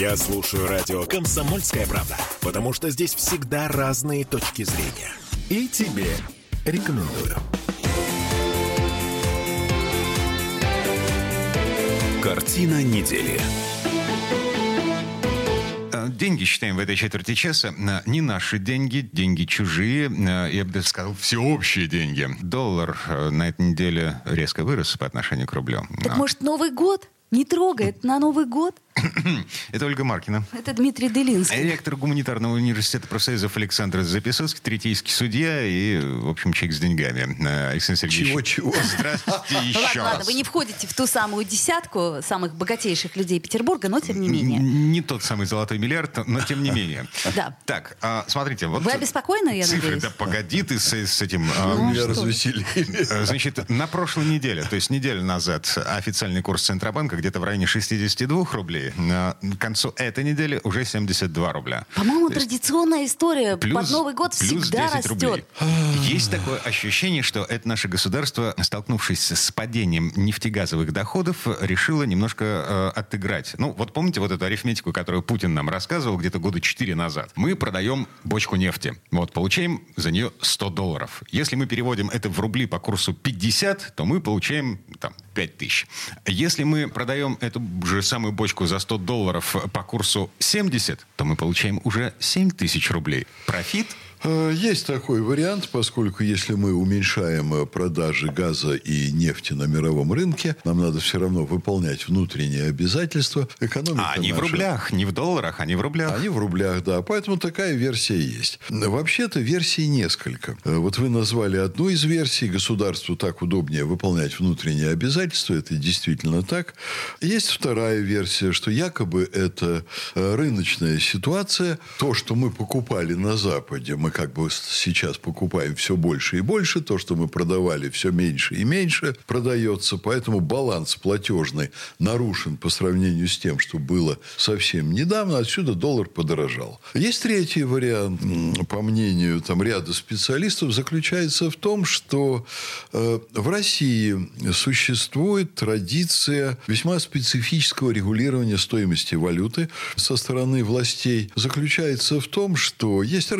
Я слушаю радио «Комсомольская правда», потому что здесь всегда разные точки зрения. И тебе рекомендую. Картина недели. Э, Деньги считаем в этой четверти часа. Э, Не наши деньги, деньги чужие. э, Я бы даже сказал, всеобщие деньги. Доллар на этой неделе резко вырос по отношению к рублю. Так А, может Новый год? Не трогает на Новый год? Это Ольга Маркина. Это Дмитрий Делинский. Ректор гуманитарного университета профсоюзов Александр Записовский, третейский судья и, в общем, человек с деньгами. Э, Александр Сергеевич. Чего-чего? Здравствуйте еще ладно, ладно, раз. вы не входите в ту самую десятку самых богатейших людей Петербурга, но тем не менее. Не тот самый золотой миллиард, но тем не менее. Да. Так, а, смотрите. Вот Вы обеспокоены, я цифры, надеюсь? да погоди ты с, с этим. а, Ну, Меня развеселили. Значит, на прошлой неделе, то есть неделю назад, официальный курс Центробанка где-то в районе 62 рублей. А К концу этой недели уже 72 рубля. По-моему, есть традиционная история под Новый год плюс всегда 10 рублей. растет. Есть такое ощущение, что это наше государство, столкнувшись с падением нефтегазовых доходов, решило немножко э, отыграть. Ну, вот помните вот эту арифметику, которую Путин нам рассказывал где-то года 4 назад? Мы продаем бочку нефти. Вот, получаем за нее 100 долларов. Если мы переводим это в рубли по курсу 50, то мы получаем там 5 тысяч. Если мы продаем эту же самую бочку за 100 долларов по курсу 70, то мы получаем уже 7 тысяч рублей. Профит Есть такой вариант, поскольку если мы уменьшаем э, продажи газа и нефти на мировом рынке, нам надо все равно выполнять внутренние обязательства. Экономика А в наша- рублях, не в долларах, не в рублях. Они в рублях, да. Поэтому такая версия есть. Вообще-то версий несколько. Э, Вот вы назвали одну из версий. Государству так удобнее выполнять внутренние обязательства. Это действительно так. Есть вторая версия, что якобы это э, рыночная ситуация. То, что мы покупали на Западе, мы как бы сейчас покупаем все больше и больше. То, что мы продавали, все меньше и меньше продается. Поэтому баланс платежный нарушен по сравнению с тем, что было совсем недавно. Отсюда доллар подорожал. Есть третий вариант, по мнению там, ряда специалистов, заключается в том, что э, в России существует традиция весьма специфического регулирования стоимости валюты со стороны властей. Заключается в том, что есть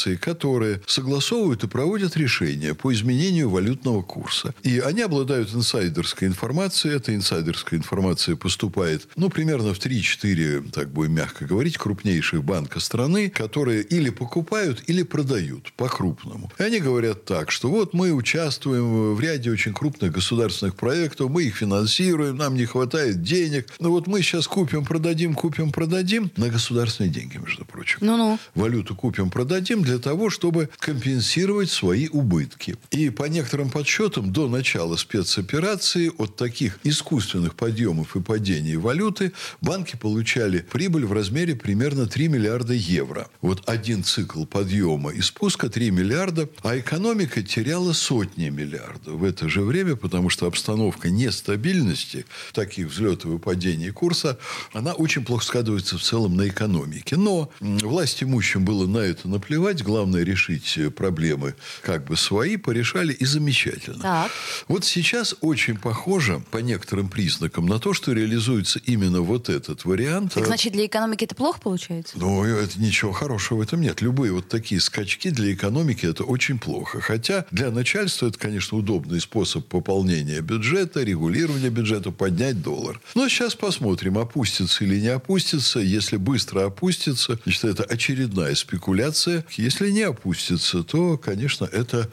организации, которые согласовывают и проводят решения по изменению валютного курса. И они обладают инсайдерской информацией. Эта инсайдерская информация поступает, ну, примерно в 3-4, так будем мягко говорить, крупнейших банка страны, которые или покупают, или продают по-крупному. И они говорят так, что вот мы участвуем в ряде очень крупных государственных проектов, мы их финансируем, нам не хватает денег. Ну, вот мы сейчас купим, продадим, купим, продадим на государственные деньги, между прочим Ну-ну. валюту купим, продадим для того, чтобы компенсировать свои убытки. И по некоторым подсчетам до начала спецоперации от таких искусственных подъемов и падений валюты банки получали прибыль в размере примерно 3 миллиарда евро. Вот один цикл подъема и спуска 3 миллиарда, а экономика теряла сотни миллиардов в это же время, потому что обстановка нестабильности, таких взлетов и падений курса, она очень плохо складывается в целом на экономике. Но власть имущим было на это наплевать. Главное решить э, проблемы как бы свои, порешали и замечательно. Так. Вот сейчас очень похоже по некоторым признакам на то, что реализуется именно вот этот вариант. Так Э, значит, для экономики это плохо получается? ну, это ничего хорошего в этом нет. Любые вот такие скачки для экономики это очень плохо. Хотя для начальства это, конечно, удобный способ пополнения бюджета, регулирования бюджета, поднять доллар. Но сейчас посмотрим, опустится или не опустится. Если быстро опустится, значит, это очередная спекуляция. Если не опустится, то, конечно, это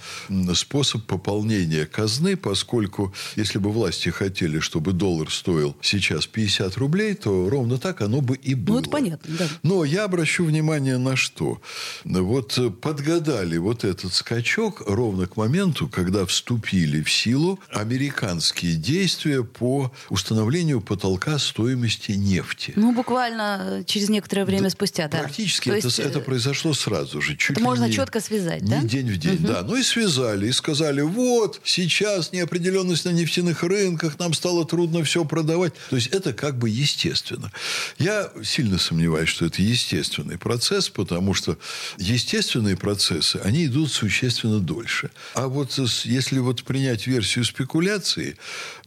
способ пополнения казны, поскольку если бы власти хотели, чтобы доллар стоил сейчас 50 рублей, то ровно так оно бы и было. Ну, это понятно, да. Но я обращу внимание на что. Вот э, подгадали вот этот скачок ровно к моменту, когда вступили в силу американские действия по установлению потолка стоимости нефти. Ну, буквально э, через некоторое время спустя, да. Практически То это, есть, э, это произошло сразу же. Чуть Это ли можно не- четко связать, не да? день в день, да. Ну и связали, и сказали, вот, сейчас неопределенность на нефтяных рынках, нам стало трудно все продавать. То есть это как бы естественно. Я сильно сомневаюсь, что это естественный процесс, потому что естественные процессы, они идут существенно дольше. А вот если вот принять версию спекуляции,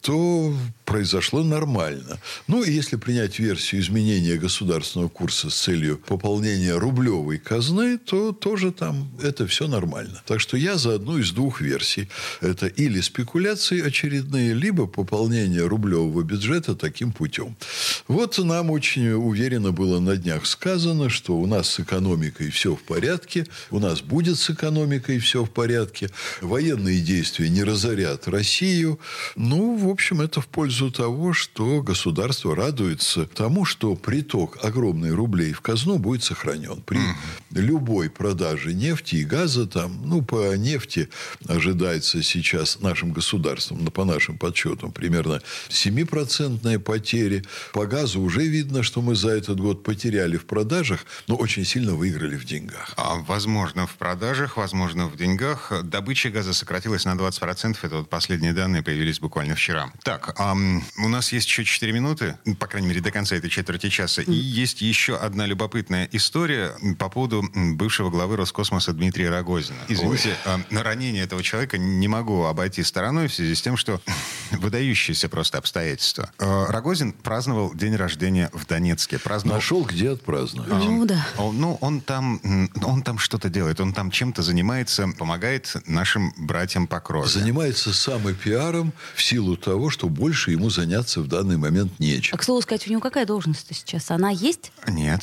то произошло нормально. Ну, и если принять версию изменения государственного курса с целью пополнения рублевой казны, то тоже там это все нормально. Так что я за одну из двух версий. Это или спекуляции очередные, либо пополнение рублевого бюджета таким путем. Вот нам очень уверенно было на днях сказано, что у нас с экономикой все в порядке, у нас будет с экономикой все в порядке, военные действия не разорят Россию. Ну, в общем, это в пользу того, что государство радуется тому, что приток огромных рублей в казну будет сохранен. При любой продаже нефти и газа, там, ну, по нефти ожидается сейчас нашим государством, по нашим подсчетам, примерно 7% потери. По газу уже видно, что мы за этот год потеряли в продажах, но очень сильно выиграли в деньгах. А, Возможно, в продажах, возможно, в деньгах. Добыча газа сократилась на 20%. Это вот последние данные появились буквально вчера. Так, ам, у нас есть еще 4 минуты, ну, по крайней мере, до конца этой четверти часа. И есть еще одна любопытная история по поводу бывшего главы Роскосмоса Дмитрия Рогозина. Извините, а, на ранение этого человека не могу обойти стороной в связи с тем, что выдающиеся просто обстоятельства. Э, Рогозин праздновал день рождения в Донецке. Праздновал Нашел, где отпраздновать. Ну да. он- Ну, он там, он там что-то делает, он там чем-то занимается, помогает нашим братьям по крови. Занимается самопиаром в силу того, что больше ему заняться в данный момент нечем. А к слову сказать, у него какая должность сейчас? Она есть? Нет.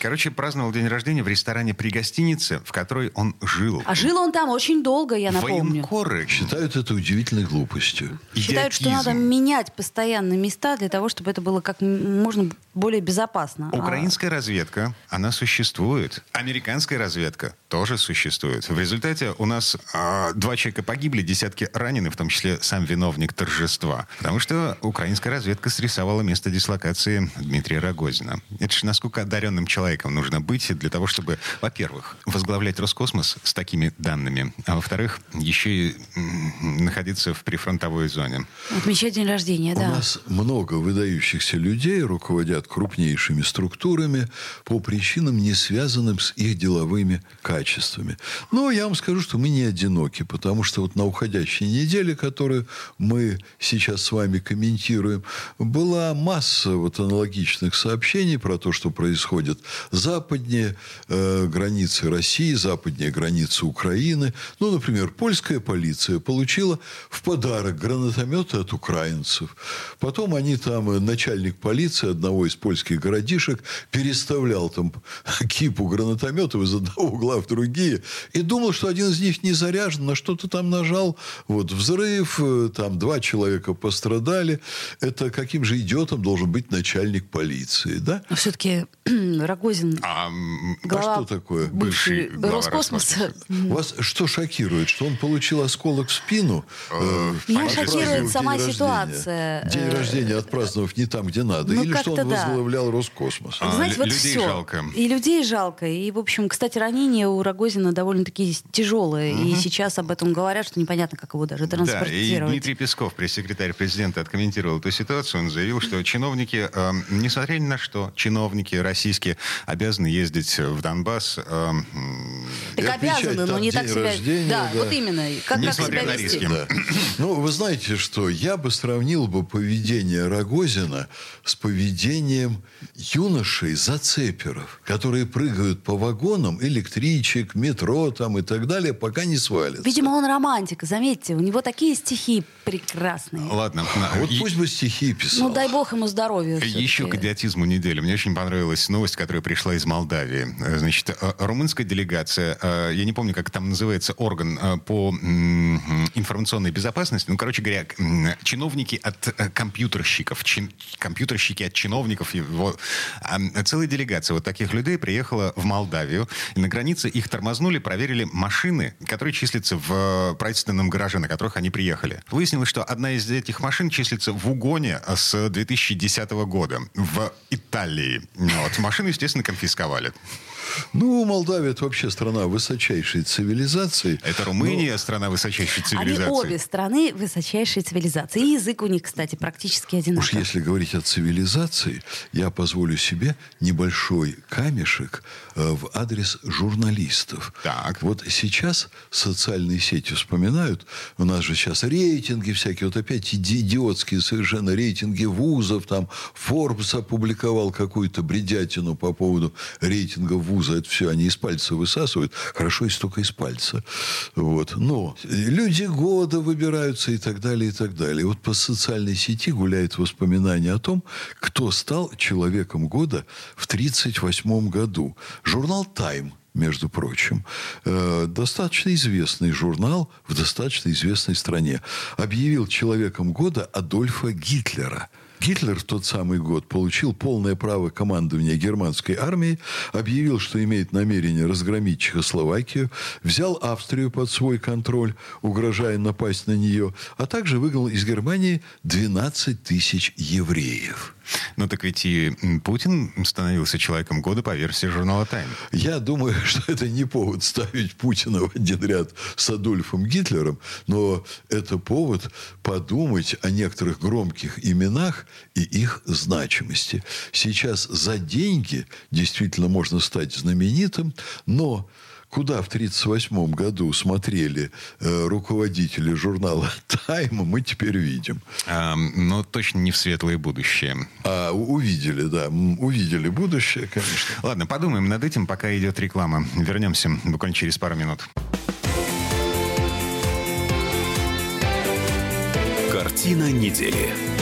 Короче, праздновал день рождения в ресторане при гостинице, в которой он жил. А жил он там очень долго, я напомню. Военкоры Считают это удивительной глупостью. Считают, что надо менять постоянно места для того, чтобы это было как можно более безопасно. А- Украинская разведка, она существует. Американская разведка тоже существует. В результате у нас а, два человека погибли, десятки ранены, в том числе сам виновник торжества. Потому что украинская разведка срисовала место дислокации Дмитрия Рогозина. Это же насколько одаренным человеком нужно быть для того, чтобы, во-первых, возглавлять Роскосмос с такими данными, а во-вторых, еще и находиться в прифронтовой зоне. Отмечать день рождения, У да. нас много выдающихся людей руководят крупнейшими структурами по причинам, не связанным с их деловыми качествами. Но я вам скажу, что мы не одиноки, потому что вот на уходящей неделе, которую мы сейчас с вами комментируем, была масса вот аналогичных сообщений про то, что происходит западнее э, границы России, западнее границы Украины. Ну, например, польская полиция получила в подарок гранатометы от украинцев. Потом они там, э, начальник полиции одного из польских городишек переставлял там кипу гранатометов из одного угла в другие и думал, что один из них не заряжен, на что-то там нажал. Вот взрыв, э, там два человека пострадали. Это каким же идиотом должен быть начальник полиции, да? Но все-таки Рогозин, А, м, глава что такое бывший бывший глава Роскосмоса. Вас что шокирует? Что он получил осколок в спину? э, Меня отпраздновав шокирует день сама рождения? ситуация. День Э, рождения отпраздновав не там, где надо. ну, Или что он как-то да. возглавлял Роскосмос. А, Знаете, вот людей все. жалко. И людей жалко. И, в общем, кстати, ранения у Рогозина довольно-таки тяжелые. И сейчас об этом говорят, что непонятно, как его даже Да, и транспортировать. Дмитрий Песков, пресс-секретарь президента, откомментировал эту ситуацию. Он заявил, что чиновники, э, несмотря ни на что, чиновники российские обязаны ездить в Донбасс. э, Так обязаны, но не так себя... рождения, да, да. вот именно. Как, как Несмотря себя на вести. риски. Да. Ну, вы знаете, что я бы сравнил бы поведение Рогозина с поведением юношей зацеперов, которые прыгают по вагонам электричек, метро там и так далее, пока не свалятся. Видимо, он романтик, заметьте. У него такие стихи прекрасные. Ладно. А вот И- пусть бы стихи писал. Ну, дай бог ему здоровья. Еще к идиотизму недели. Мне очень понравилась новость, которая пришла из Молдавии. Э, Значит, э, румынская делегация э, я не помню, как там называется орган по информационной безопасности. Ну, короче говоря, чиновники от компьютерщиков, чин, компьютерщики от чиновников. Вот, а, целая делегация вот таких людей приехала в Молдавию. И на границе их тормознули, проверили машины, которые числятся в правительственном гараже, на которых они приехали. Выяснилось, что одна из этих машин числится в угоне с 2010 года в Италии. Вот. Машину, естественно, конфисковали. Ну, Молдавия – это вообще страна высочайшей цивилизации. Это Румыния но... – страна высочайшей цивилизации. Они обе страны высочайшей цивилизации. И язык у них, кстати, практически одинаковый. Уж если говорить о цивилизации, я позволю себе небольшой камешек э, в адрес журналистов. Так. Вот сейчас социальные сети вспоминают. У нас же сейчас рейтинги всякие. Вот опять идиотские совершенно рейтинги вузов. Там Forbes опубликовал какую-то бредятину по поводу рейтинга вуза это все они из пальца высасывают. Хорошо, если только из пальца. Вот. Но люди года выбираются и так далее, и так далее. Вот по социальной сети гуляет воспоминание о том, кто стал человеком года в 1938 году. Журнал «Тайм» между прочим, э, достаточно известный журнал в достаточно известной стране, объявил человеком года Адольфа Гитлера – Гитлер в тот самый год получил полное право командования германской армией, объявил, что имеет намерение разгромить Чехословакию, взял Австрию под свой контроль, угрожая напасть на нее, а также выгнал из Германии 12 тысяч евреев. Ну так ведь и Путин становился человеком года по версии журнала «Тайм». Я думаю, что это не повод ставить Путина в один ряд с Адольфом Гитлером, но это повод подумать о некоторых громких именах и их значимости. Сейчас за деньги действительно можно стать знаменитым, но куда в 1938 году смотрели э, руководители журнала «Тайм», мы теперь видим. А, но точно не в светлое будущее. А, увидели, да. Увидели будущее, конечно. Ладно, подумаем над этим, пока идет реклама. Вернемся буквально через пару минут. Картина недели.